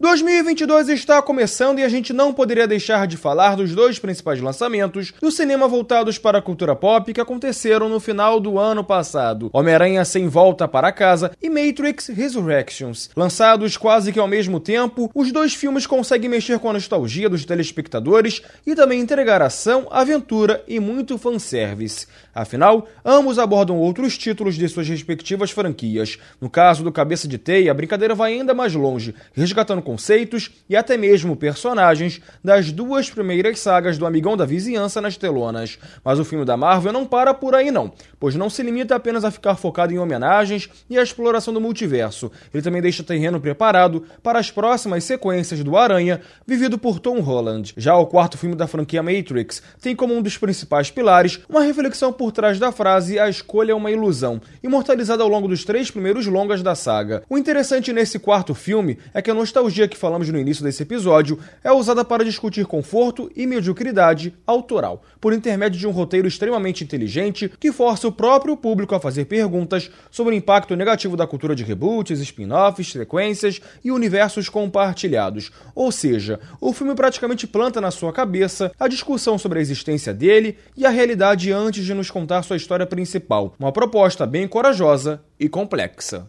2022 está começando e a gente não poderia deixar de falar dos dois principais lançamentos do cinema voltados para a cultura pop que aconteceram no final do ano passado: Homem-Aranha Sem Volta para Casa e Matrix Resurrections. Lançados quase que ao mesmo tempo, os dois filmes conseguem mexer com a nostalgia dos telespectadores e também entregar ação, aventura e muito fanservice. Afinal, ambos abordam outros títulos de suas respectivas franquias. No caso do Cabeça de Teia, a brincadeira vai ainda mais longe, resgatando conceitos e até mesmo personagens das duas primeiras sagas do Amigão da Vizinhança nas telonas. Mas o filme da Marvel não para por aí não, pois não se limita apenas a ficar focado em homenagens e a exploração do multiverso. Ele também deixa terreno preparado para as próximas sequências do Aranha, vivido por Tom Holland. Já o quarto filme da franquia Matrix tem como um dos principais pilares uma reflexão por trás da frase a escolha é uma ilusão, imortalizada ao longo dos três primeiros longas da saga. O interessante nesse quarto filme é que a nostalgia que falamos no início desse episódio é usada para discutir conforto e mediocridade autoral, por intermédio de um roteiro extremamente inteligente que força o próprio público a fazer perguntas sobre o impacto negativo da cultura de reboots, spin-offs, sequências e universos compartilhados. Ou seja, o filme praticamente planta na sua cabeça a discussão sobre a existência dele e a realidade antes de nos contar sua história principal. Uma proposta bem corajosa e complexa.